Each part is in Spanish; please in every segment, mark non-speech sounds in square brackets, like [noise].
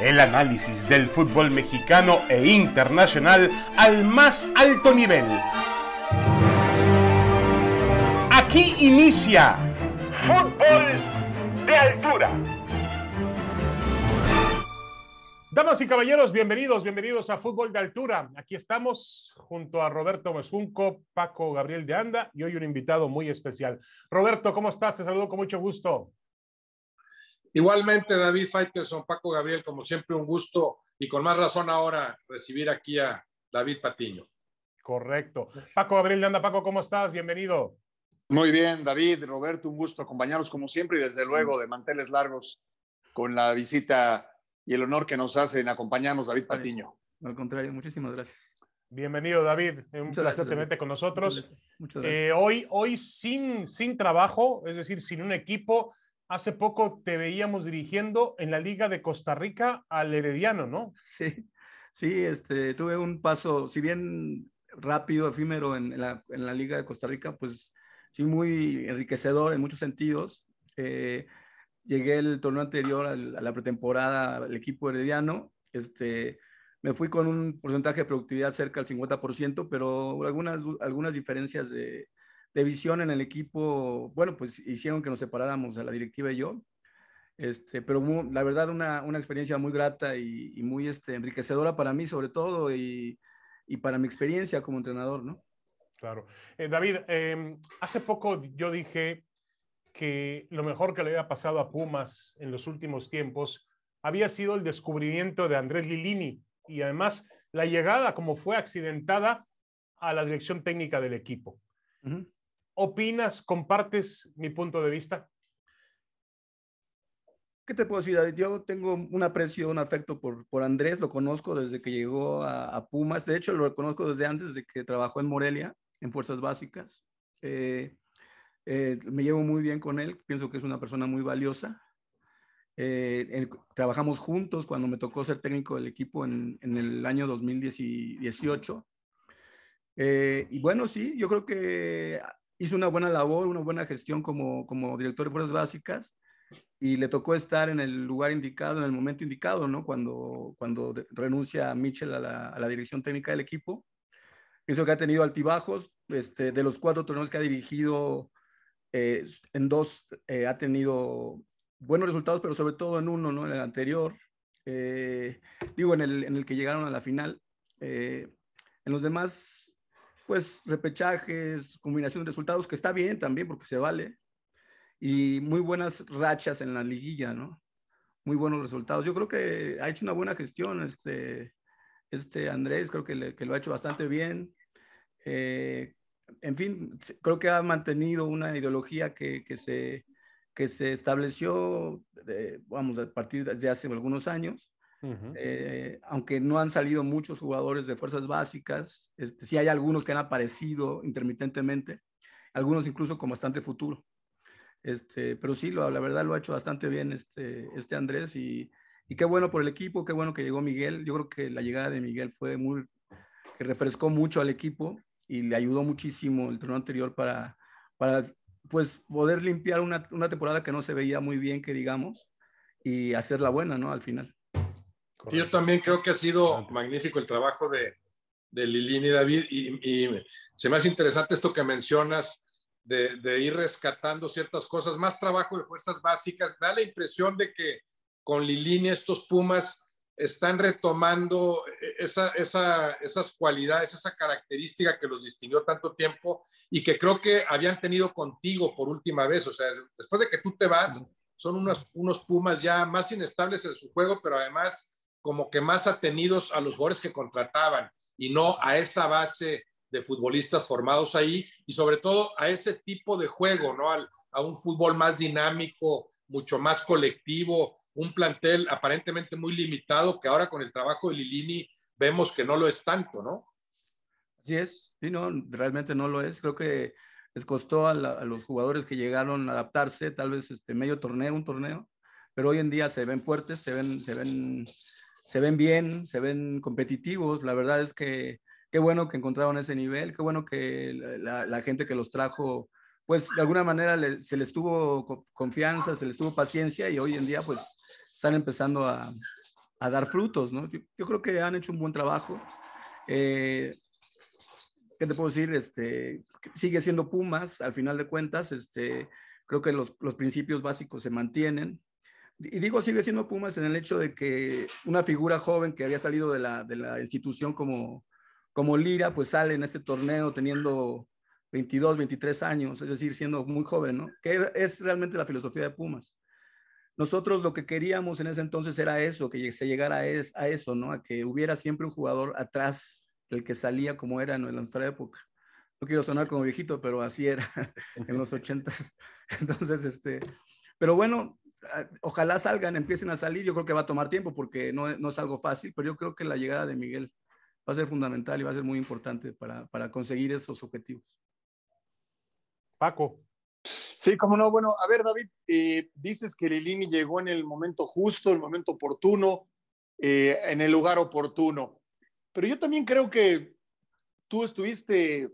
El análisis del fútbol mexicano e internacional al más alto nivel. Aquí inicia Fútbol de Altura. Damas y caballeros, bienvenidos, bienvenidos a Fútbol de Altura. Aquí estamos junto a Roberto Mesunco, Paco Gabriel de Anda y hoy un invitado muy especial. Roberto, ¿cómo estás? Te saludo con mucho gusto. Igualmente, David Faitelson, Paco Gabriel, como siempre, un gusto y con más razón ahora recibir aquí a David Patiño. Correcto. Paco Gabriel Anda, Paco, ¿cómo estás? Bienvenido. Muy bien, David, Roberto, un gusto acompañarlos como siempre y desde luego de manteles largos con la visita y el honor que nos hacen acompañarnos, David Patiño. Al contrario, muchísimas gracias. Bienvenido, David. Un placer tenerte con nosotros. Muchas gracias. Eh, hoy, hoy sin, sin trabajo, es decir, sin un equipo, hace poco te veíamos dirigiendo en la Liga de Costa Rica al Herediano, ¿no? Sí, sí, este, tuve un paso, si bien rápido, efímero en la, en la Liga de Costa Rica, pues sí, muy enriquecedor en muchos sentidos. Eh, llegué el torneo anterior a la pretemporada al equipo herediano, este, me fui con un porcentaje de productividad cerca del 50%, pero algunas, algunas diferencias de, de visión en el equipo, bueno, pues hicieron que nos separáramos a la directiva y yo. Este, pero la verdad una, una, experiencia muy grata y, y, muy este, enriquecedora para mí sobre todo y, y, para mi experiencia como entrenador, ¿no? Claro. Eh, David, eh, hace poco yo dije que lo mejor que le había pasado a Pumas en los últimos tiempos había sido el descubrimiento de Andrés Lilini y además la llegada como fue accidentada a la dirección técnica del equipo. Uh -huh. ¿Opinas, compartes mi punto de vista? ¿Qué te puedo decir? Yo tengo un aprecio, un afecto por, por Andrés, lo conozco desde que llegó a, a, Pumas, de hecho lo conozco desde antes, desde que trabajó en Morelia, en Fuerzas Básicas. Eh, eh, me llevo muy bien con él, pienso que es una persona muy valiosa. Eh, trabajamos juntos cuando me tocó ser técnico del equipo en, en el año 2018. Eh, y bueno, sí, yo creo que hizo una buena labor, una buena gestión como, como director de fuerzas básicas y le tocó estar en el lugar indicado, en el momento indicado, ¿no? Cuando, cuando renuncia Mitchell a la, a la dirección técnica del equipo. Pienso que ha tenido altibajos, este, de los cuatro torneos que ha dirigido, eh, en dos eh, ha tenido buenos resultados, pero sobre todo en uno, ¿no? En el anterior, eh, digo, en el, en el que llegaron a la final. Eh, en los demás, pues repechajes, combinación de resultados, que está bien también porque se vale. Y muy buenas rachas en la liguilla, ¿no? Muy buenos resultados. Yo creo que ha hecho una buena gestión este, este Andrés, creo que, le, que lo ha hecho bastante bien. Eh, en fin, creo que ha mantenido una ideología que, que se, que se estableció, de, vamos, a partir de hace algunos años. Eh, aunque no han salido muchos jugadores de fuerzas básicas, este, sí hay algunos que han aparecido intermitentemente, algunos incluso con bastante futuro. Este, pero sí, lo, la verdad lo ha hecho bastante bien este, este Andrés y, y, qué bueno por el equipo, qué bueno que llegó Miguel. Yo creo que la llegada de Miguel fue muy, que refrescó mucho al equipo y le ayudó muchísimo el torneo anterior para, para pues poder limpiar una, una temporada que no se veía muy bien, que digamos, y hacerla buena, ¿no? Al final. Sí, yo también creo que ha sido magnífico el trabajo de, de Lilini y David y, y, se me hace interesante esto que mencionas de, de, ir rescatando ciertas cosas, más trabajo de fuerzas básicas. Me da la impresión de que con Lilini estos Pumas están retomando esa, esa, esas cualidades, esa característica que los distinguió tanto tiempo y que creo que habían tenido contigo por última vez. O sea, después de que tú te vas, son unos, unos Pumas ya más inestables en su juego, pero además como que más atenidos a los jugadores que contrataban y no a esa base de futbolistas formados ahí y sobre todo a ese tipo de juego, ¿no? A un fútbol más dinámico, mucho más colectivo, un plantel aparentemente muy limitado que ahora con el trabajo de Lilini vemos que no lo es tanto, ¿no? Así es, sí, no, realmente no lo es. Creo que les costó a, a los jugadores que llegaron a adaptarse, tal vez este medio torneo, un torneo, pero hoy en día se ven fuertes, se ven, se ven, se ven bien, se ven competitivos. La verdad es que qué bueno que encontraron ese nivel, qué bueno que la, gente que los trajo, pues de alguna manera se les tuvo confianza, se les tuvo paciencia y hoy en día pues están empezando a, a dar frutos, ¿no? Yo, creo que han hecho un buen trabajo. Eh, ¿Qué te puedo decir? Este, sigue siendo Pumas, al final de cuentas, este, creo que los, los principios básicos se mantienen. Y digo, sigue siendo Pumas en el hecho de que una figura joven que había salido de la, de la institución como, como Lira, pues sale en este torneo teniendo 22, 23 años, es decir, siendo muy joven, ¿no? Que es realmente la filosofía de Pumas. Nosotros lo que queríamos en ese entonces era eso, que se llegara a, eso, ¿no? A que hubiera siempre un jugador atrás del que salía como era en nuestra época. No quiero sonar como viejito, pero así era [laughs] en los 80. [laughs] Entonces, este, pero bueno, ojalá salgan, empiecen a salir. Yo creo que va a tomar tiempo porque no, no es algo fácil, pero yo creo que la llegada de Miguel va a ser fundamental y va a ser muy importante para, para conseguir esos objetivos. Paco. Sí, cómo no. Bueno, a ver, David, eh, dices que Lilini llegó en el momento justo, el momento oportuno, eh, en el lugar oportuno. Pero yo también creo que tú estuviste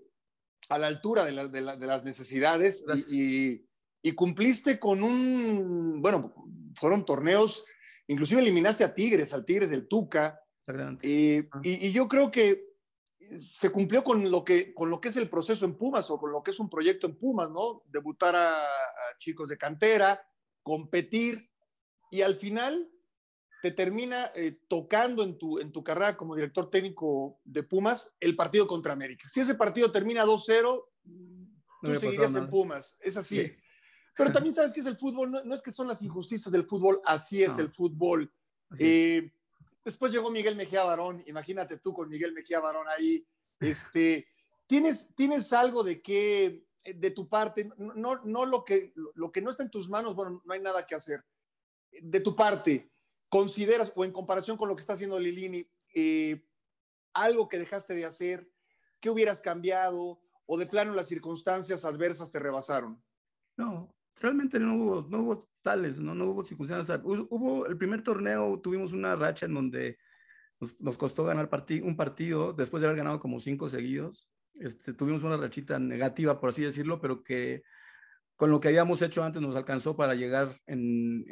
a la altura de, las necesidades y, cumpliste con un, bueno, fueron torneos, inclusive eliminaste a Tigres, al Tigres del Tuca. Eh, y, y, yo creo que se cumplió con lo, que, con lo que es el proceso en Pumas o con lo que es un proyecto en Pumas, ¿no? Debutar a, chicos de cantera, competir y al final te termina eh, tocando en tu, en tu carrera como director técnico de Pumas el partido contra América. Si ese partido termina 2-0, tú seguirías en Pumas. Es así. Pero [laughs] también sabes que es el fútbol, no, es que son las injusticias del fútbol, así es el fútbol. Eh, Después llegó Miguel Mejía Barón, imagínate tú con Miguel Mejía Barón ahí. Este, ¿tienes, ¿Tienes algo de qué, de tu parte, no, no lo, que, lo que no está en tus manos, bueno, no hay nada que hacer. De tu parte, ¿consideras, o en comparación con lo que está haciendo Lilini, eh, algo que dejaste de hacer, qué hubieras cambiado, o de plano las circunstancias adversas te rebasaron? No, realmente no hubo, no hubo tales, ¿no? No hubo circunstancias. Hubo, el primer torneo, tuvimos una racha en donde nos, costó ganar un partido, después de haber ganado como cinco seguidos. Este, tuvimos una rachita negativa, por así decirlo, pero que con lo que habíamos hecho antes nos alcanzó para llegar en,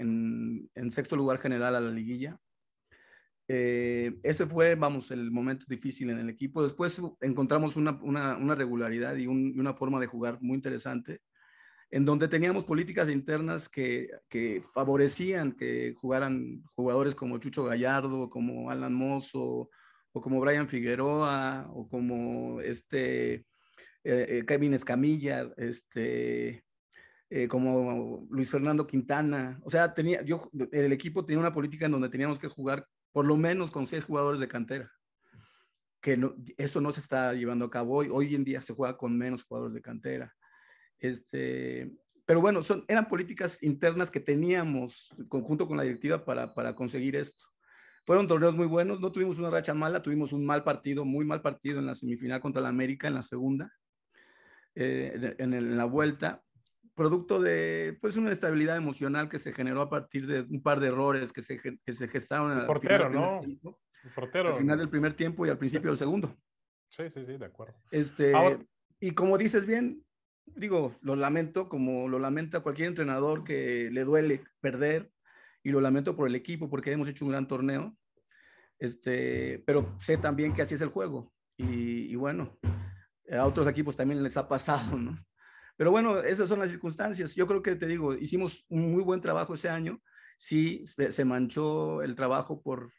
en, sexto lugar general a la liguilla. Eh, ese fue, vamos, el momento difícil en el equipo. Después encontramos una, una, una regularidad y, y, una forma de jugar muy interesante en donde teníamos políticas internas que, que, favorecían que jugaran jugadores como Chucho Gallardo, como Alan Mozo, o como Brian Figueroa, o como este eh, eh, Kevin Escamilla, este, eh, como Luis Fernando Quintana. O sea, tenía, yo, el equipo tenía una política en donde teníamos que jugar por lo menos con seis jugadores de cantera. Que no, eso no se está llevando a cabo hoy. Hoy en día se juega con menos jugadores de cantera. Este, pero bueno, son, eran políticas internas que teníamos conjunto con la directiva para, para conseguir esto. Fueron torneos muy buenos, no tuvimos una racha mala, tuvimos un mal partido, muy mal partido en la semifinal contra la América en la segunda, eh, en, la vuelta, producto de pues una estabilidad emocional que se generó a partir de un par de errores que se, que se gestaron el portero, ¿no? el portero. Al final del primer tiempo y al principio del segundo. Sí, sí, sí, de acuerdo. Este, y como dices bien, digo, lo lamento como lo lamenta cualquier entrenador que le duele perder y lo lamento por el equipo porque hemos hecho un gran torneo, este, pero sé también que así es el juego y, bueno, a otros equipos también les ha pasado, ¿no? Pero bueno, esas son las circunstancias. Yo creo que te digo, hicimos un muy buen trabajo ese año, sí, se, manchó el trabajo por,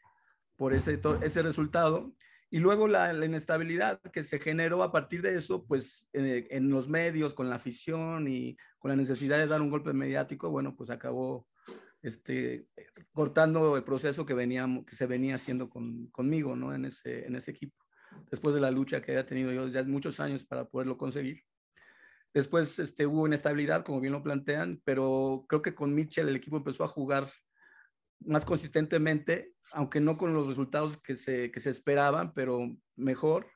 por ese, ese resultado y luego la, inestabilidad que se generó a partir de eso, pues eh, en los medios, con la afición y con la necesidad de dar un golpe mediático, bueno, pues acabó este, cortando el proceso que, veníamos, que se venía haciendo con, conmigo, ¿no? En ese, en ese equipo, después de la lucha que había tenido yo desde hace muchos años para poderlo conseguir. Después este, hubo inestabilidad, como bien lo plantean, pero creo que con Mitchell el equipo empezó a jugar más consistentemente, aunque no con los resultados que se, que se esperaban, pero mejor.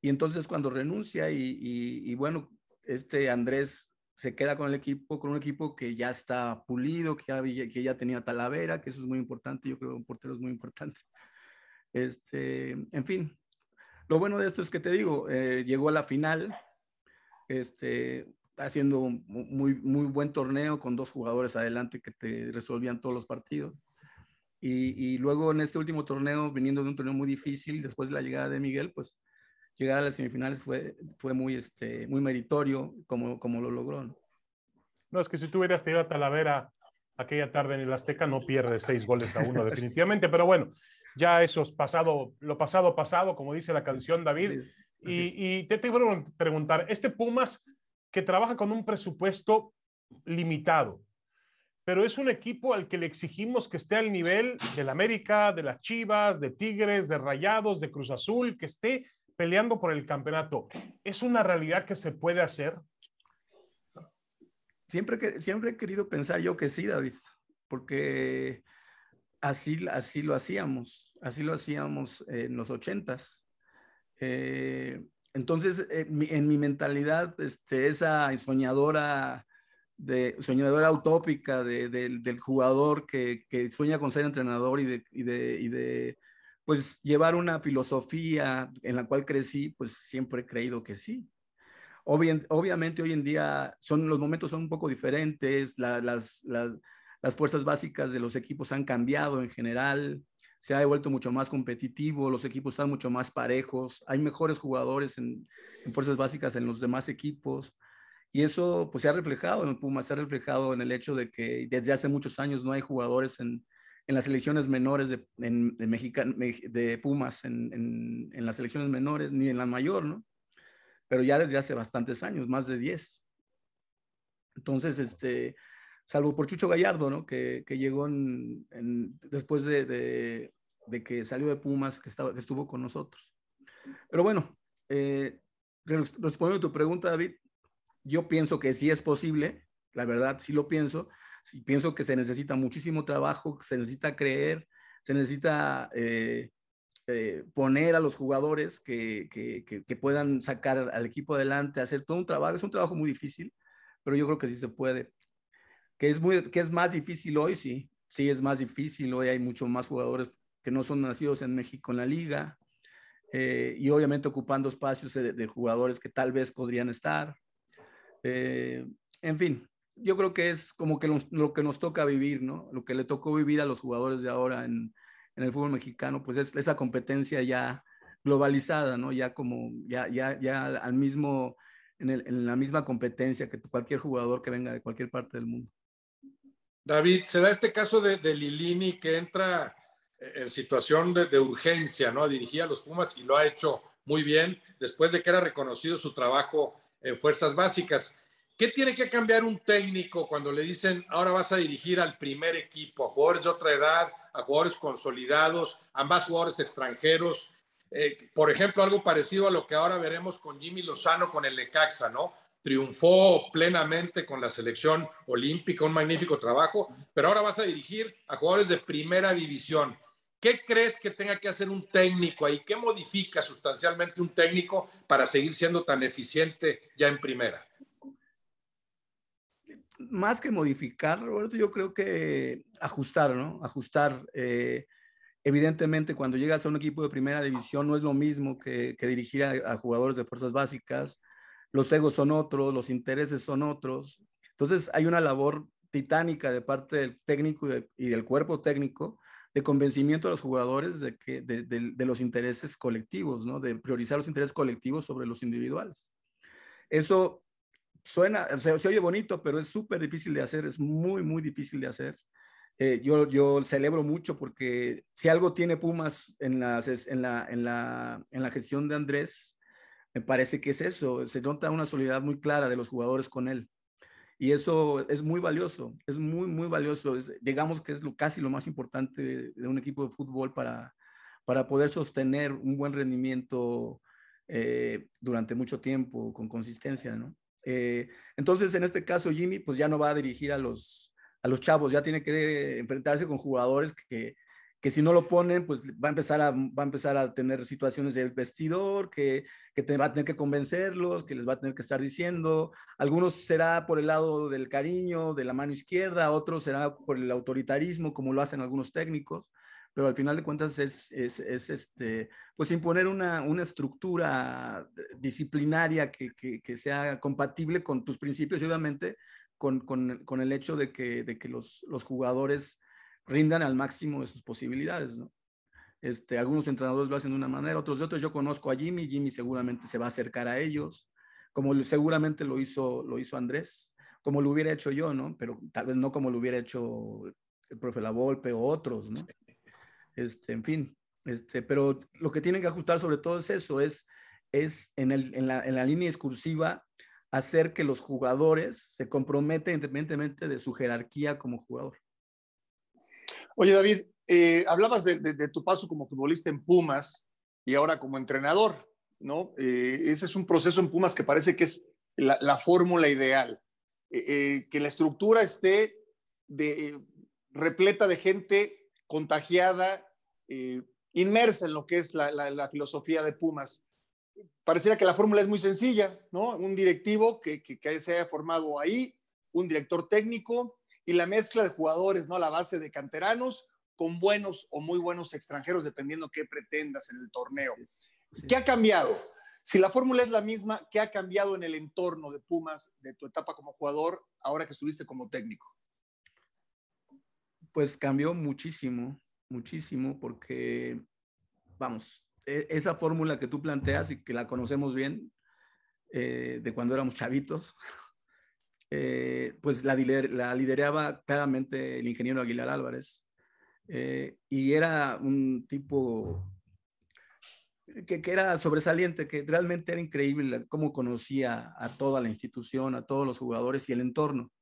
Y entonces cuando renuncia y, y, bueno, este Andrés se queda con el equipo, con un equipo que ya está pulido, que ya, que ya tenía Talavera, que eso es muy importante, yo creo que un portero es muy importante. Este, en fin, lo bueno de esto es que te digo, eh, llegó a la final, este, haciendo un muy, muy buen torneo con dos jugadores adelante que te resolvían todos los partidos. Y, luego en este último torneo, viniendo de un torneo muy difícil, después de la llegada de Miguel, pues llegar a las semifinales fue, fue muy, este, muy meritorio como, como lo logró. ¿no? no, es que si tú hubieras tenido a Talavera aquella tarde en el Azteca, no pierdes seis goles a uno [laughs] definitivamente, pero bueno, ya eso es pasado, lo pasado, pasado, como dice la canción David. y, y, te tengo que preguntar, este Pumas que trabaja con un presupuesto limitado, pero es un equipo al que le exigimos que esté al nivel del América, de las Chivas, de Tigres, de Rayados, de Cruz Azul, que esté peleando por el campeonato. ¿Es una realidad que se puede hacer? Siempre, que, siempre he querido pensar yo que sí, David, porque así, así lo hacíamos, así lo hacíamos en los ochentas. Eh, entonces, en mi, en mi mentalidad, este, esa soñadora de soñadora utópica de, del jugador que, que, sueña con ser entrenador y de, y de, y de, pues llevar una filosofía en la cual crecí, pues siempre he creído que sí. obviamente hoy en día son, los momentos son un poco diferentes, las, las, las fuerzas básicas de los equipos han cambiado en general, se ha vuelto mucho más competitivo, los equipos están mucho más parejos, hay mejores jugadores en, en fuerzas básicas en los demás equipos. Y eso pues se ha reflejado en el Puma, se ha reflejado en el hecho de que desde hace muchos años no hay jugadores en, en las selecciones menores de, de, de Pumas, en, en, las selecciones menores, ni en la mayor, ¿no? Pero ya desde hace bastantes años, más de 10. Entonces, este, salvo por Chucho Gallardo, ¿no? Que, que llegó después de, de, que salió de Pumas, que, estaba, estuvo con nosotros. Pero bueno, eh, respondiendo a tu pregunta, David, yo pienso que sí es posible, la verdad, sí lo pienso. Sí, pienso que se necesita muchísimo trabajo, se necesita creer, se necesita eh, eh, poner a los jugadores que, que, que, puedan sacar al equipo adelante, hacer todo un trabajo. Es un trabajo muy difícil, pero yo creo que sí se puede. Que es, muy, que es más difícil hoy, sí. Sí, es más difícil. Hoy hay muchos más jugadores que no son nacidos en México en la liga. Eh, y obviamente ocupando espacios de, jugadores que tal vez podrían estar. Eh, en fin, yo creo que es como que lo, que nos toca vivir, ¿no? Lo que le tocó vivir a los jugadores de ahora en, el fútbol mexicano, pues es esa competencia ya globalizada, ¿no? Ya como, ya, ya, ya al mismo, en, la misma competencia que cualquier jugador que venga de cualquier parte del mundo. David, se da este caso de, de Lilini que entra en situación de, urgencia, ¿no? A dirigir a los Pumas y lo ha hecho muy bien después de que era reconocido su trabajo en fuerzas básicas. ¿Qué tiene que cambiar un técnico cuando le dicen ahora vas a dirigir al primer equipo, a jugadores de otra edad, a jugadores consolidados, a más jugadores extranjeros? Eh, por ejemplo, algo parecido a lo que ahora veremos con Jimmy Lozano con el Necaxa, ¿no? Triunfó plenamente con la selección olímpica, un magnífico trabajo, pero ahora vas a dirigir a jugadores de primera división. ¿Qué crees que tenga que hacer un técnico ahí? ¿Qué modifica sustancialmente un técnico para seguir siendo tan eficiente ya en primera? Más que modificar, Roberto, yo creo que ajustar, ¿no? Ajustar. Eh, evidentemente, cuando llegas a un equipo de primera división, no es lo mismo que, dirigir a, jugadores de fuerzas básicas. Los egos son otros, los intereses son otros. Entonces, hay una labor titánica de parte del técnico y del cuerpo técnico de convencimiento a los jugadores de, que, de, de, los intereses colectivos, ¿no? de priorizar los intereses colectivos sobre los individuales. Eso suena, se, se oye bonito, pero es súper difícil de hacer, es muy, muy difícil de hacer. Eh, yo, yo celebro mucho porque si algo tiene Pumas en, las, en, la, en, la, en la gestión de Andrés, me parece que es eso, se nota una solidaridad muy clara de los jugadores con él. Y eso es muy valioso, es muy, muy valioso. digamos que es lo, casi lo más importante de, un equipo de fútbol para, para poder sostener un buen rendimiento eh, durante mucho tiempo, con consistencia, ¿no? Eh, entonces, en este caso, Jimmy, pues ya no va a dirigir a los, a los chavos, ya tiene que enfrentarse con jugadores que, que si no lo ponen, pues va a empezar a, va a, empezar a tener situaciones del vestidor, que, que te va a tener que convencerlos, que les va a tener que estar diciendo. Algunos será por el lado del cariño, de la mano izquierda, otros será por el autoritarismo, como lo hacen algunos técnicos, pero al final de cuentas es, es, es este, pues imponer una, una estructura disciplinaria que, que, que, sea compatible con tus principios y obviamente con, con, con el hecho de que, de que los, los jugadores rindan al máximo de sus posibilidades, ¿no? Este, algunos entrenadores lo hacen de una manera, otros de otros. Yo conozco a Jimmy, Jimmy seguramente se va a acercar a ellos, como seguramente lo hizo, lo hizo Andrés, como lo hubiera hecho yo, ¿no? Pero tal vez no como lo hubiera hecho el profe La Volpe o otros, ¿no? Este, en fin, este, pero lo que tienen que ajustar sobre todo es eso, es, es en, el, en, la, en la línea discursiva hacer que los jugadores se comprometen independientemente de su jerarquía como jugador. Oye, David, eh, hablabas de, tu paso como futbolista en Pumas y ahora como entrenador, ¿no? Eh, ese es un proceso en Pumas que parece que es la, fórmula ideal, eh, que la estructura esté repleta de gente contagiada, inmersa en lo que es la, filosofía de Pumas. Pareciera que la fórmula es muy sencilla, ¿no? Un directivo que, que, que se haya formado ahí, un director técnico y la mezcla de jugadores, ¿no? La base de canteranos con buenos o muy buenos extranjeros, dependiendo qué pretendas en el torneo. ¿Qué ha cambiado? Si la fórmula es la misma, ¿qué ha cambiado en el entorno de Pumas de tu etapa como jugador ahora que estuviste como técnico? Pues cambió muchísimo, muchísimo, porque, vamos, e, esa fórmula que tú planteas y que la conocemos bien eh, de cuando éramos chavitos, [laughs] eh, pues la, la lideraba claramente el ingeniero Aguilar Álvarez, eh, y era un tipo que, que, era sobresaliente, que realmente era increíble cómo conocía a toda la institución, a todos los jugadores y el entorno.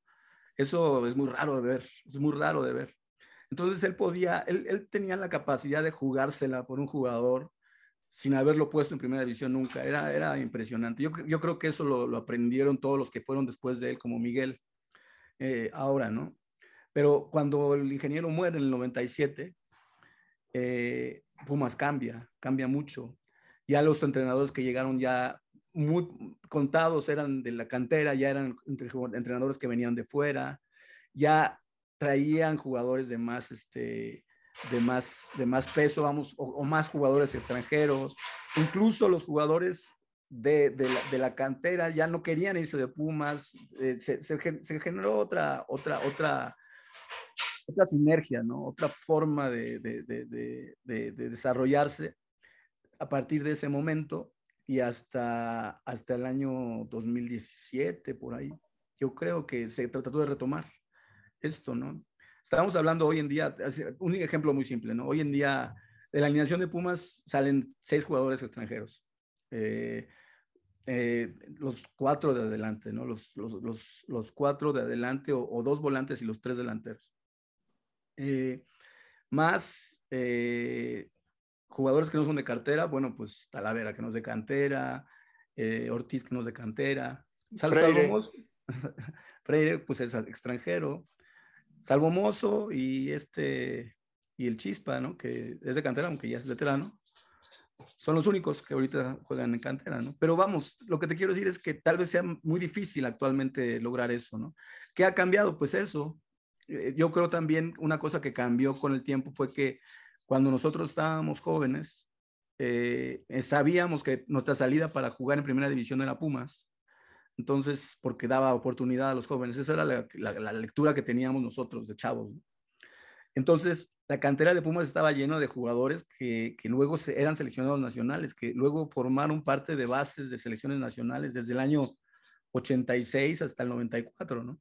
Eso es muy raro de ver, es muy raro de ver. Entonces él podía, él, él tenía la capacidad de jugársela por un jugador sin haberlo puesto en primera división nunca. Era, era impresionante. Yo, yo creo que eso lo, aprendieron todos los que fueron después de él, como Miguel, eh, ahora, ¿no? Pero cuando el ingeniero muere en el 97, eh, Pumas cambia, cambia mucho. Ya los entrenadores que llegaron ya contados eran de la cantera, ya eran entrenadores que venían de fuera, ya traían jugadores de más, este, de más, de más peso, vamos, o, más jugadores extranjeros. Incluso los jugadores de, de, la, cantera ya no querían irse de Pumas. Eh, se, se, generó otra, otra, otra otra sinergia, ¿no? Otra forma de, de, desarrollarse a partir de ese momento y hasta, hasta el año 2017, por ahí. Yo creo que se trató de retomar esto, ¿no? Estamos hablando hoy en día, un ejemplo muy simple, ¿no? Hoy en día, de la alineación de Pumas salen seis jugadores extranjeros. Eh, eh, los cuatro de adelante, ¿no? Los, los, los, los cuatro de adelante o, o, dos volantes y los tres delanteros. Eh, más jugadores que no son de cartera, bueno, pues Talavera que no es de cantera, Ortiz que no es de cantera, Freire. [laughs] Freire, pues es extranjero, Salvo Mozo y este y el Chispa, ¿no? Que es de cantera, aunque ya es veterano. Son los únicos que ahorita juegan en cantera, ¿no? Pero vamos, lo que te quiero decir es que tal vez sea muy difícil actualmente lograr eso, ¿no? ¿Qué ha cambiado? Pues eso, eh, yo creo también una cosa que cambió con el tiempo fue que cuando nosotros estábamos jóvenes, eh, eh, sabíamos que nuestra salida para jugar en primera división era Pumas. Entonces, porque daba oportunidad a los jóvenes. Esa era la, lectura que teníamos nosotros de chavos. Entonces, la cantera de Pumas estaba lleno de jugadores que, que, luego eran seleccionados nacionales, que luego formaron parte de bases de selecciones nacionales desde el año 86 hasta el 94, ¿no?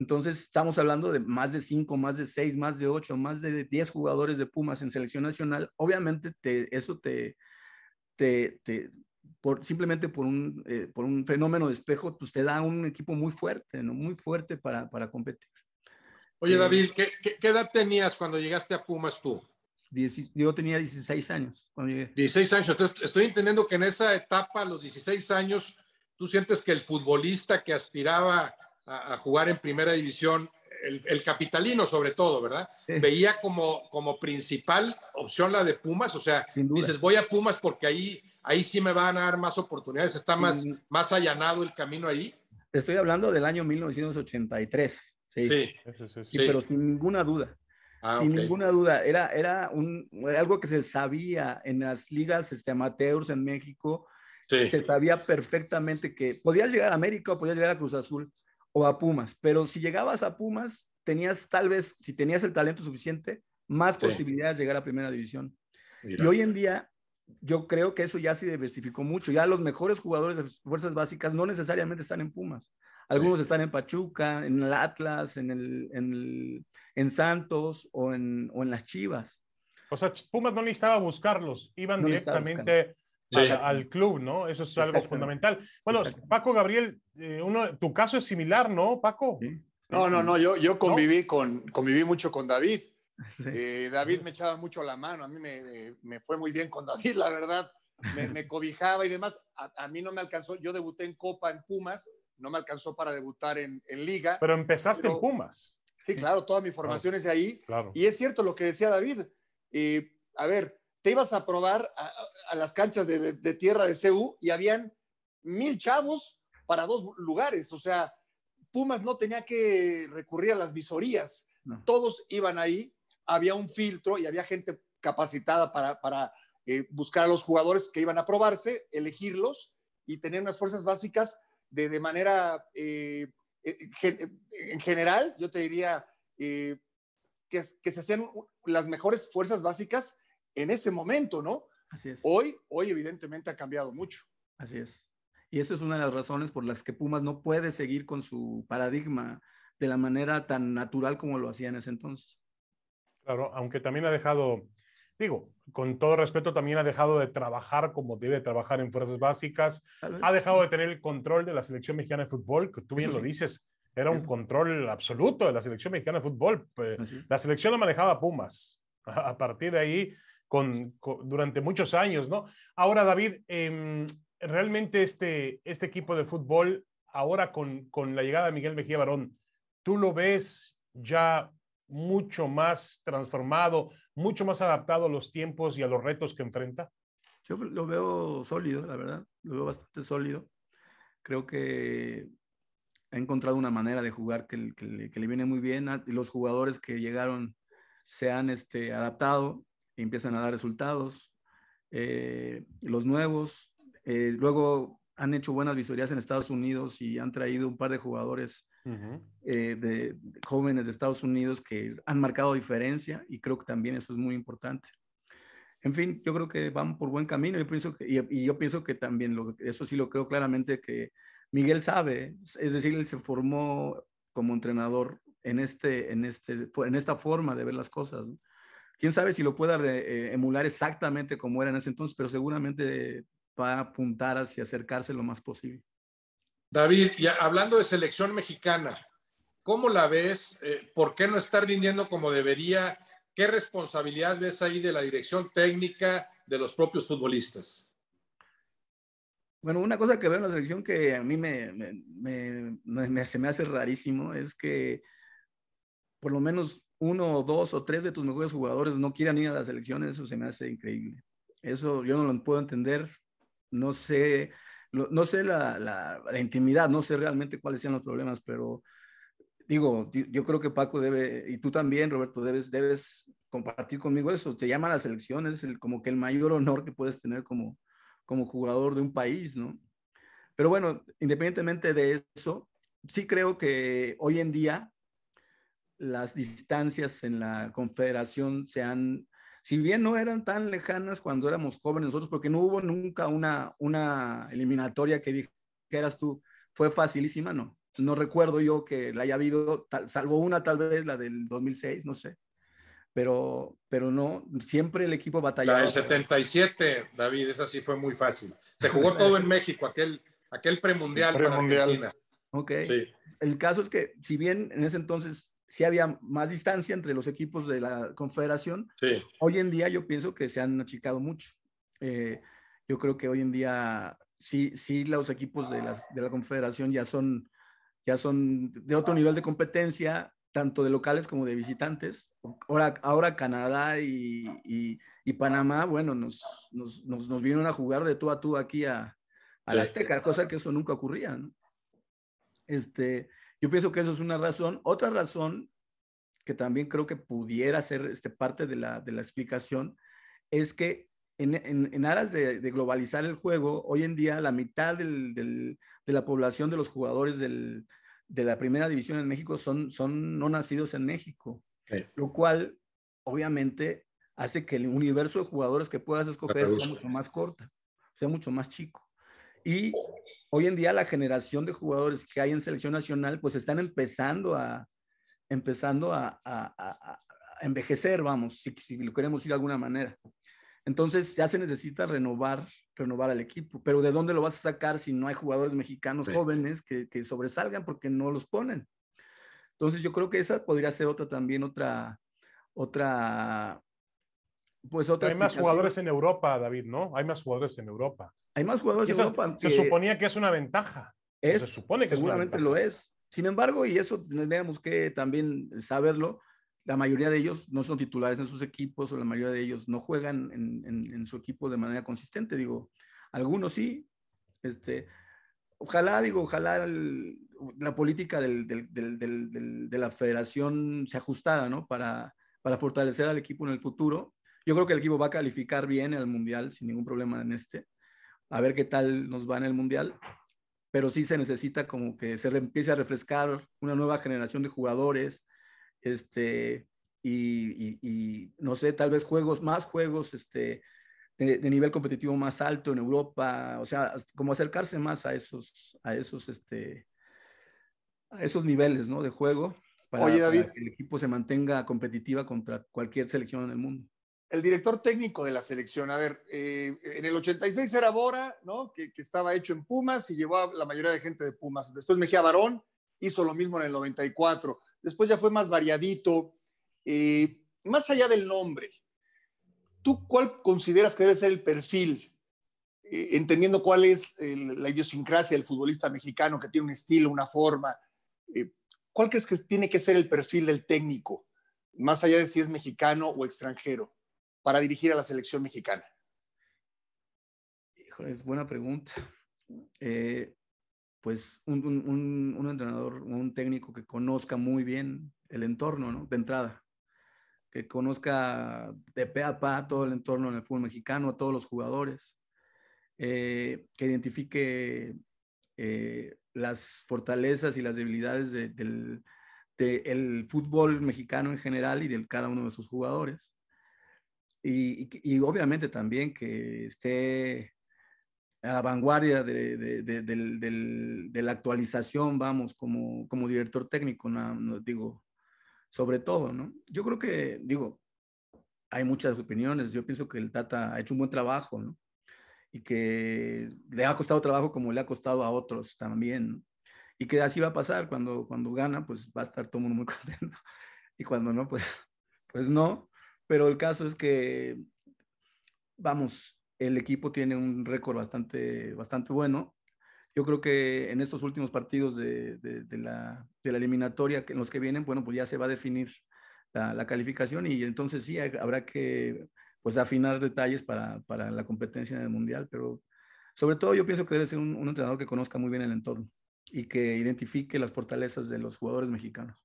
Entonces, estamos hablando de más de cinco, más de seis, más de ocho, más de diez jugadores de Pumas en selección nacional. Obviamente, te, eso te, te, te por, simplemente por un, eh, por un fenómeno de espejo, pues te da un equipo muy fuerte, ¿no? Muy fuerte para, para competir. Oye, eh, David, ¿qué, ¿qué, qué, edad tenías cuando llegaste a Pumas tú? Yo tenía 16 años cuando llegué. 16 años. Entonces, estoy entendiendo que en esa etapa, a los 16 años, tú sientes que el futbolista que aspiraba a, a jugar en primera división, el, el, capitalino sobre todo, ¿verdad? Sí. Veía como, como principal opción la de Pumas, o sea, dices, voy a Pumas porque ahí, ahí sí me van a dar más oportunidades, está más, sí. más allanado el camino ahí. Estoy hablando del año 1983. Sí, sí, sí, sí pero sin ninguna duda. Ah, sin okay. ninguna duda, era, era un, algo que se sabía en las ligas este, amateurs en México, se sabía perfectamente que podías llegar a América o podías llegar a Cruz Azul, o a Pumas, pero si llegabas a Pumas, tenías tal vez, si tenías el talento suficiente, más posibilidades de llegar a primera división. Y hoy en día, yo creo que eso ya se diversificó mucho. Ya los mejores jugadores de fuerzas básicas no necesariamente están en Pumas. Algunos están en Pachuca, en el Atlas, en, el, en, en Santos o en, o en las Chivas. O sea, Pumas no necesitaba buscarlos, iban directamente al club, ¿no? Eso es algo fundamental. Bueno, Paco Gabriel, eh, uno, tu caso es similar, ¿no, Paco? No, no, no, yo, yo conviví, Con, conviví mucho con David. [laughs] Eh, David me echaba mucho la mano, a mí me, me, fue muy bien con David, la verdad. Me, me cobijaba y demás. A, a, mí no me alcanzó, yo debuté en Copa en Pumas, no me alcanzó para debutar en, en Liga. Pero empezaste en Pumas. Sí, claro, toda mi formación es de ahí. Claro. Y es cierto lo que decía David. Eh, a ver, te ibas a probar a, a las canchas de, de, de, tierra de CU y habían mil chavos para dos lugares. O sea, Pumas no tenía que recurrir a las visorías. No. Todos iban ahí, había un filtro y había gente capacitada para, para eh, buscar a los jugadores que iban a probarse, elegirlos y tener unas fuerzas básicas de, de manera, eh, en general, yo te diría, eh, que, que, se hacían las mejores fuerzas básicas en ese momento, ¿no? Así es. Hoy, hoy evidentemente ha cambiado mucho. Así es. Y eso es una de las razones por las que Pumas no puede seguir con su paradigma de la manera tan natural como lo hacía en ese entonces. Claro, aunque también ha dejado, digo, con todo respeto, también ha dejado de trabajar como debe trabajar en fuerzas básicas, ha dejado de tener el control de la selección mexicana de fútbol, que tú bien lo dices, era un control absoluto de la selección mexicana de fútbol. La selección la manejaba Pumas. [laughs] A partir de ahí, con, durante muchos años, ¿no? Ahora, David, eh, realmente este, este equipo de fútbol, ahora con, con la llegada de Miguel Mejía Barón, ¿tú lo ves ya mucho más transformado, mucho más adaptado a los tiempos y a los retos que enfrenta? Yo lo veo sólido, la verdad, lo veo bastante sólido. Creo que ha encontrado una manera de jugar que, que, que le viene muy bien. Los jugadores que llegaron se han este, adaptado empiezan a dar resultados. Eh, los nuevos, eh, luego han hecho buenas visorías en Estados Unidos y han traído un par de jugadores uh -huh. eh, de, de, jóvenes de Estados Unidos que han marcado diferencia y creo que también eso es muy importante. En fin, yo creo que van por buen camino yo pienso que, y, y, yo pienso que también, lo, eso sí lo creo claramente, que Miguel sabe, es decir, él se formó como entrenador en, este, en, este, en esta forma de ver las cosas. ¿no? Quién sabe si lo pueda re, eh, emular exactamente como era en ese entonces, pero seguramente va a apuntar hacia acercarse lo más posible. David, hablando de selección mexicana, ¿cómo la ves? Eh, ¿Por qué no está rindiendo como debería? ¿Qué responsabilidad ves ahí de la dirección técnica de los propios futbolistas? Bueno, una cosa que veo en la selección que a mí me, me, me, se me hace rarísimo es que por lo menos uno o dos o tres de tus mejores jugadores no quieran ir a las selecciones, eso se me hace increíble. Eso yo no lo puedo entender. No sé, no sé la, intimidad, no sé realmente cuáles sean los problemas, pero digo, yo creo que Paco debe, y tú también, Roberto, debes, debes compartir conmigo eso. Te llaman a las selecciones, el, como que el mayor honor que puedes tener como, como jugador de un país, ¿no? Pero bueno, independientemente de eso, sí creo que hoy en día las distancias en la confederación se han, si bien no eran tan lejanas cuando éramos jóvenes nosotros, porque no hubo nunca una, una eliminatoria que dijeras tú, fue facilísima, no. No recuerdo yo que la haya habido, tal, salvo una tal vez, la del 2006, no sé. Pero, pero no, siempre el equipo batallaba. La del 77, David, esa sí fue muy fácil. Se jugó todo en México, aquel, aquel premundial. El premundial. Ok. Sí. El caso es que, si bien en ese entonces sí había más distancia entre los equipos de la confederación. Sí. Hoy en día yo pienso que se han achicado mucho. Eh, yo creo que hoy en día sí, sí los equipos de, las, de la confederación ya son, ya son de otro nivel de competencia, tanto de locales como de visitantes. Ahora, ahora Canadá y, y, y Panamá, bueno, nos, nos, nos, nos, vinieron a jugar de tú a tú aquí a, a sí. la Azteca, cosa que eso nunca ocurría. ¿no? Este, yo pienso que eso es una razón. Otra razón que también creo que pudiera ser este, parte de la, de la explicación es que en, en, en aras de, de, globalizar el juego, hoy en día la mitad del, del, de la población de los jugadores del, de la primera división en México son, son no nacidos en México, lo cual obviamente hace que el universo de jugadores que puedas escoger sea mucho más corta, sea mucho más chico. Y hoy en día la generación de jugadores que hay en selección nacional pues están empezando a, empezando a, a, envejecer, vamos, si, si, lo queremos decir de alguna manera. Entonces ya se necesita renovar, renovar al equipo. Pero ¿de dónde lo vas a sacar si no hay jugadores mexicanos jóvenes que, que, sobresalgan porque no los ponen? Entonces yo creo que esa podría ser otra también, otra, otra, pues otra. Hay más jugadores en Europa, David, ¿no? Hay más jugadores en Europa. Hay más jugadores en Europa. Se suponía que es una ventaja. Es, se supone que seguramente lo es. Sin embargo, y eso tenemos que también saberlo, la mayoría de ellos no son titulares en sus equipos o la mayoría de ellos no juegan en, su equipo de manera consistente. Digo, algunos sí. Este, ojalá, digo, ojalá la política de la federación se ajustara, ¿no? Para, para fortalecer al equipo en el futuro. Yo creo que el equipo va a calificar bien al Mundial sin ningún problema en este. A ver qué tal nos va en el Mundial. Pero sí se necesita como que se empiece a refrescar una nueva generación de jugadores este, y, no sé, tal vez juegos, más juegos este, de, nivel competitivo más alto en Europa, o sea, como acercarse más a esos, a esos, este, a esos niveles, ¿no? De juego para, que el equipo se mantenga competitiva contra cualquier selección en el mundo. El director técnico de la selección, a ver, eh, en el 86 era Bora, ¿no? Que, estaba hecho en Pumas y llevó a la mayoría de gente de Pumas. Después Mejía Barón hizo lo mismo en el 94 después ya fue más variadito. Eh, más allá del nombre, ¿tú cuál consideras que debe ser el perfil? Eh, entendiendo cuál es la idiosincrasia del futbolista mexicano que tiene un estilo, una forma. ¿Cuál crees que tiene que ser el perfil del técnico, más allá de si es mexicano o extranjero, para dirigir a la selección mexicana? Híjole, es buena pregunta pues un, entrenador, un técnico que conozca muy bien el entorno, ¿no? De entrada, que conozca de pe a pa todo el entorno en el fútbol mexicano, a todos los jugadores, eh, que identifique eh, las fortalezas y las debilidades del fútbol mexicano en general y de cada uno de sus jugadores. Y obviamente también que esté a la vanguardia de, la actualización, vamos, como, como director técnico, no, digo, sobre todo, ¿no? Yo creo que, digo, hay muchas opiniones, yo pienso que el Tata ha hecho un buen trabajo, ¿no? Y que le ha costado trabajo como le ha costado a otros también, Y que así va a pasar, cuando, cuando gana, pues va a estar todo el mundo muy [laughs] contento, y cuando no, pues, pues no, pero el caso es que, vamos, el equipo tiene un récord bastante, bastante bueno. Yo creo que en estos últimos partidos de, de, la, de, la, eliminatoria en los que vienen, bueno, pues ya se va a definir la, la calificación y entonces sí habrá que pues afinar detalles para, para, la competencia en el Mundial, pero sobre todo yo pienso que debe ser un, entrenador que conozca muy bien el entorno y que identifique las fortalezas de los jugadores mexicanos.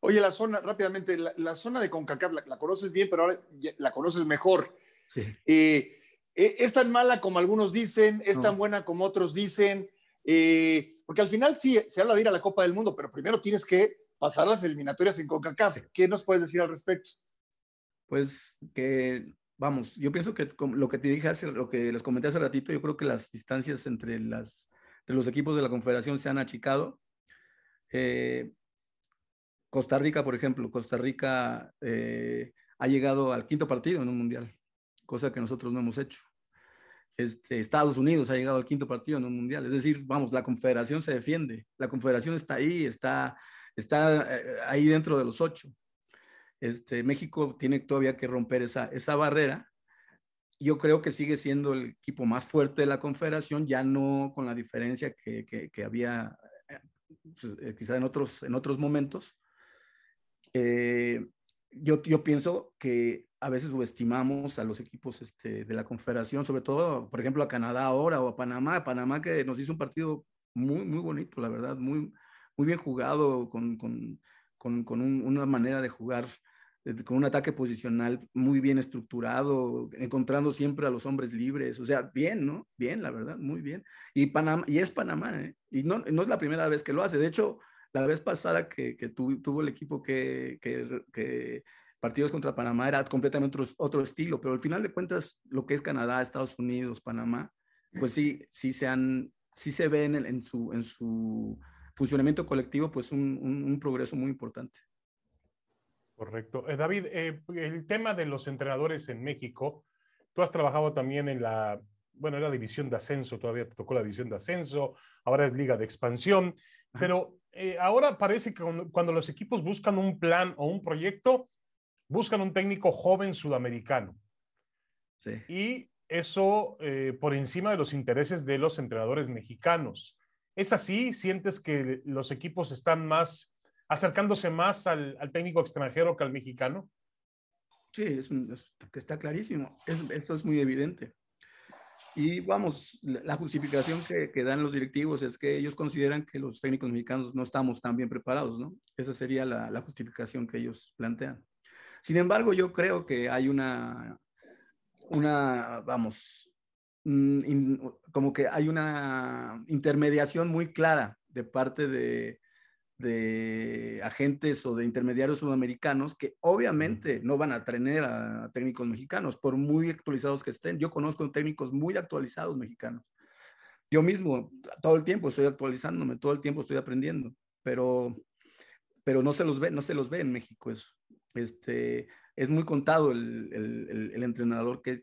Oye, la zona, rápidamente, la, zona de CONCACAF la, la, conoces bien, pero ahora la conoces mejor. Sí. Eh, eh, es tan mala como algunos dicen, es tan buena como otros dicen, eh, porque al final sí se habla de ir a la Copa del Mundo, pero primero tienes que pasar las eliminatorias en CONCACAF. ¿Qué nos puedes decir al respecto? Pues que, vamos, yo pienso que lo que te dije hace, lo que les comenté hace ratito, yo creo que las distancias entre, las, los equipos de la Confederación se han achicado. Eh, Costa Rica, por ejemplo, Costa Rica ha llegado al quinto partido en un mundial cosa que nosotros no hemos hecho. Este, Estados Unidos ha llegado al quinto partido en un mundial. Es decir, vamos, la confederación se defiende. La confederación está ahí, está, está eh, ahí dentro de los ocho. Este, México tiene todavía que romper esa, esa barrera. Yo creo que sigue siendo el equipo más fuerte de la confederación, ya no con la diferencia que, que, había eh, pues, eh, quizá en otros, en otros momentos. Yo, yo pienso que a veces subestimamos a los equipos este, de la Confederación, sobre todo, por ejemplo, a Canadá ahora o a Panamá. Panamá que nos hizo un partido muy, muy bonito, la verdad, muy, muy bien jugado, con, con, con, una manera de jugar, eh, con un ataque posicional muy bien estructurado, encontrando siempre a los hombres libres. O sea, bien, ¿no? Bien, la verdad, muy bien. Y, Panamá, y es Panamá, ¿eh? Y no, no es la primera vez que lo hace. De hecho, la vez pasada que, que tuvo, el equipo que, partidos contra Panamá era completamente otro, otro, estilo, pero al final de cuentas lo que es Canadá, Estados Unidos, Panamá, pues sí, sí se, han, sí se ve en, su, en su funcionamiento colectivo pues un, un, progreso muy importante. Correcto. Eh, David, eh, el tema de los entrenadores en México, tú has trabajado también en la, bueno, era división de ascenso, todavía tocó la división de ascenso, ahora es liga de expansión, pero eh, ahora parece que cuando, los equipos buscan un plan o un proyecto, buscan un técnico joven sudamericano. Sí. Y eso por encima de los intereses de los entrenadores mexicanos. ¿Es así? ¿Sientes que los equipos están más acercándose más al, técnico extranjero que al mexicano? Sí, es, está clarísimo. esto es muy evidente. Y vamos, la justificación que, dan los directivos es que ellos consideran que los técnicos mexicanos no estamos tan bien preparados, ¿no? Esa sería la, la justificación que ellos plantean. Sin embargo, yo creo que hay una, una, vamos, Mm, como que hay una intermediación muy clara de parte de, agentes o de intermediarios sudamericanos que obviamente no van a tener a técnicos mexicanos, por muy actualizados que estén. Yo conozco técnicos muy actualizados mexicanos. Yo mismo todo el tiempo estoy actualizándome, todo el tiempo estoy aprendiendo, pero, pero no se los ve, no se los ve en México eso. Este, es muy contado el, entrenador que,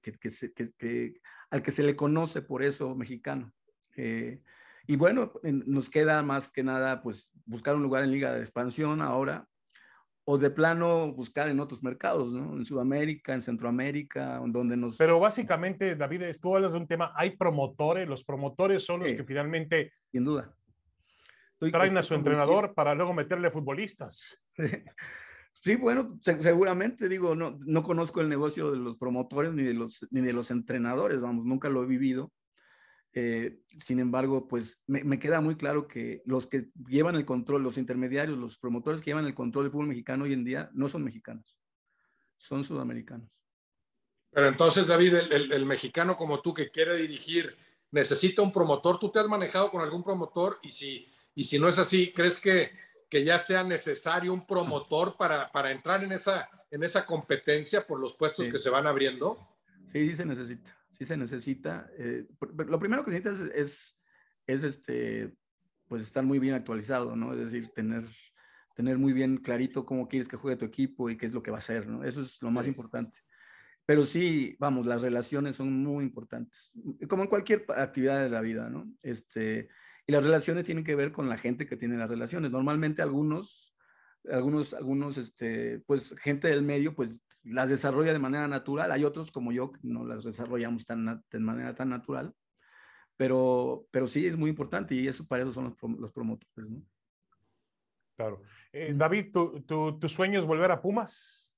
al que se le conoce por eso mexicano. Eh, y bueno, nos queda más que nada pues buscar un lugar en liga de expansión ahora o de plano buscar en otros mercados, ¿no? En Sudamérica, en Centroamérica, donde nos... Pero básicamente, David, tú hablas de un tema, hay promotores, los promotores son los que finalmente... Sin duda. traen a su entrenador para luego meterle futbolistas. [laughs] Sí, bueno, seguramente, digo, no, no conozco el negocio de los promotores ni de los, ni de los entrenadores, vamos, nunca lo he vivido. Eh, sin embargo, pues me, queda muy claro que los que llevan el control, los intermediarios, los promotores que llevan el control del fútbol mexicano hoy en día no son mexicanos, son sudamericanos. Pero entonces, David, el, el mexicano como tú que quiere dirigir, necesita un promotor. ¿Tú te has manejado con algún promotor? Y si, y si no es así, ¿crees que que ya sea necesario un promotor para, para entrar en esa, en esa competencia por los puestos que se van abriendo? Sí, sí se necesita, sí se necesita. Eh, lo primero que se necesita es, es, este, pues estar muy bien actualizado, ¿no? Es decir, tener, tener muy bien clarito cómo quieres que juegue tu equipo y qué es lo que va a hacer, ¿no? Eso es lo más importante. Pero sí, vamos, las relaciones son muy importantes, como en cualquier actividad de la vida, ¿no? Este, y las relaciones tienen que ver con la gente que tiene las relaciones. Normalmente algunos, algunos, algunos, este, pues gente del medio, pues las desarrolla de manera natural. Hay otros como yo que no las desarrollamos tan, de manera tan natural. Pero, pero sí es muy importante y eso para eso son los, los promotores, ¿no? Claro. Eh, David, ¿tu, tu, tu sueño es volver a Pumas?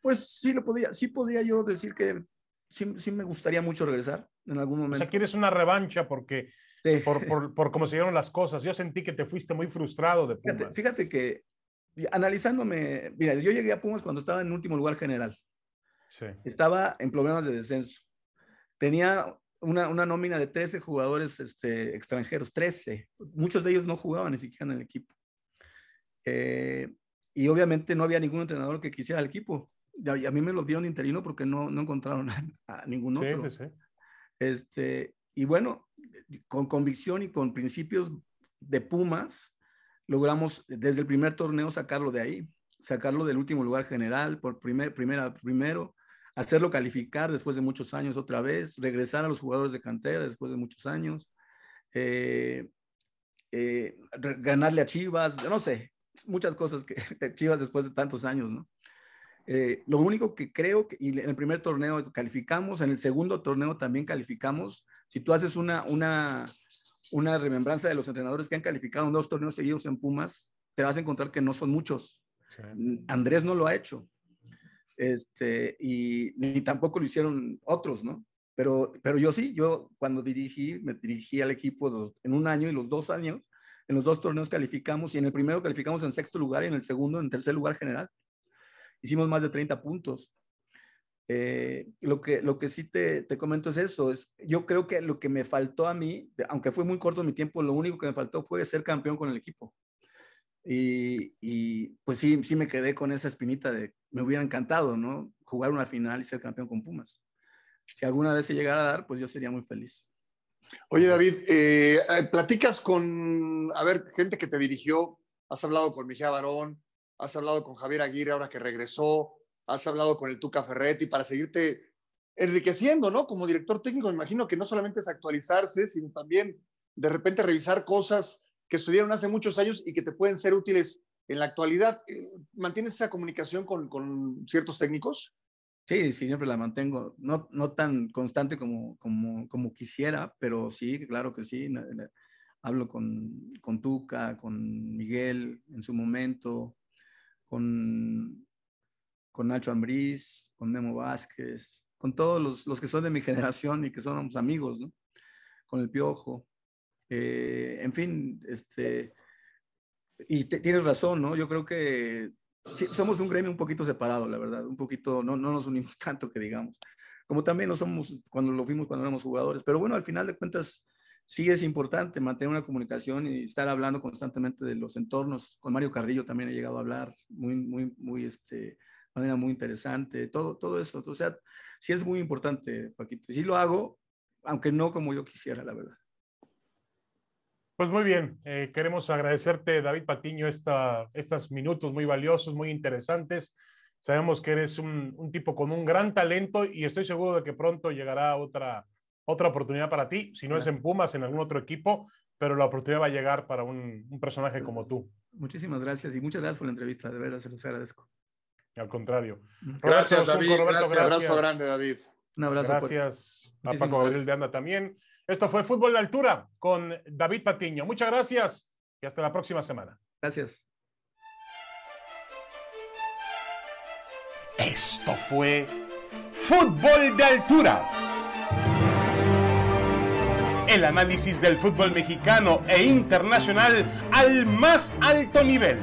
Pues sí, lo podía, sí podría yo decir que sí, sí me gustaría mucho regresar en algún momento. O sea, quieres una revancha porque por, por, por, cómo se dieron las cosas. Yo sentí que te fuiste muy frustrado de Pumas. Fíjate, que analizándome, mira, yo llegué a Pumas cuando estaba en último lugar general. Sí. Estaba en problemas de descenso. Tenía una, una, nómina de 13 jugadores este, extranjeros, 13. Muchos de ellos no jugaban ni siquiera en el equipo. Eh, y obviamente no había ningún entrenador que quisiera el equipo. Y a, mí me lo dieron interino porque no, no encontraron [laughs] a, ningún otro. Sí, sí, este, y bueno, con convicción y con principios de Pumas, logramos desde el primer torneo sacarlo de ahí, sacarlo del último lugar general, por primer, primera, primero, hacerlo calificar después de muchos años otra vez, regresar a los jugadores de cantera después de muchos años, eh, eh, ganarle a Chivas, no sé, muchas cosas que [laughs] Chivas después de tantos años, ¿no? Eh, lo único que creo que en el primer torneo calificamos, en el segundo torneo también calificamos. Si tú haces una, una, una remembranza de los entrenadores que han calificado en dos torneos seguidos en Pumas, te vas a encontrar que no son muchos. Andrés no lo ha hecho. Este, y ni tampoco lo hicieron otros, ¿no? Pero, pero yo sí, yo cuando dirigí, me dirigí al equipo en un año y los dos años, en los dos torneos calificamos y en el primero calificamos en sexto lugar y en el segundo en tercer lugar general hicimos más de 30 puntos. Eh, lo, que, lo que sí te, te, comento es eso, es, yo creo que lo que me faltó a mí, aunque fue muy corto mi tiempo, lo único que me faltó fue ser campeón con el equipo. Y, y, pues sí, sí me quedé con esa espinita de, me hubiera encantado, ¿no? Jugar una final y ser campeón con Pumas. Si alguna vez se llegara a dar, pues yo sería muy feliz. Oye, David, eh, eh, platicas con, a ver, gente que te dirigió, has hablado con Mejía Barón, has hablado con Javier Aguirre ahora que regresó, has hablado con el Tuca Ferretti para seguirte enriqueciendo, ¿no? Como director técnico, imagino que no solamente es actualizarse, sino también de repente revisar cosas que estudiaron hace muchos años y que te pueden ser útiles en la actualidad. Eh, ¿Mantienes esa comunicación con, con ciertos técnicos? Sí, sí, siempre la mantengo. No, no tan constante como, como, como quisiera, pero sí, claro que sí. Hablo con, con Tuca, con Miguel en su momento, con, con Nacho Ambriz, con Memo Vázquez, con todos los, los, que son de mi generación y que somos amigos, ¿no? Con el Piojo. Eh, en fin, este, y tienes razón, ¿no? Yo creo que somos un gremio un poquito separado, la verdad, un poquito, no, no nos unimos [laughs] tanto que digamos, como también lo somos cuando lo fuimos cuando éramos jugadores, pero bueno, al final de cuentas sí es importante mantener una comunicación y estar hablando constantemente de los entornos. Con Mario Carrillo también he llegado a hablar muy, muy, muy, este, manera muy interesante, todo, todo eso, o sea, sí es muy importante, Paquito, y sí lo hago, aunque no como yo quisiera, la verdad. Pues muy bien, eh, queremos agradecerte, David Patiño, esta, estos minutos muy valiosos, muy interesantes. Sabemos que eres un, un, tipo con un gran talento y estoy seguro de que pronto llegará otra, otra oportunidad para ti, si no es en Pumas, en algún otro equipo, pero la oportunidad va a llegar para un, un personaje como tú. Muchísimas gracias y muchas gracias por la entrevista, de veras, se los agradezco. Al contrario. Gracias, Roberto, David. Roberto, gracias. Un abrazo grande, David. Un abrazo. Gracias por... a Paco Gabriel de Anda también. Esto fue Fútbol de Altura con David Patiño. Muchas gracias y hasta la próxima semana. Gracias. Esto fue Fútbol de Altura. El análisis del fútbol mexicano e internacional al más alto nivel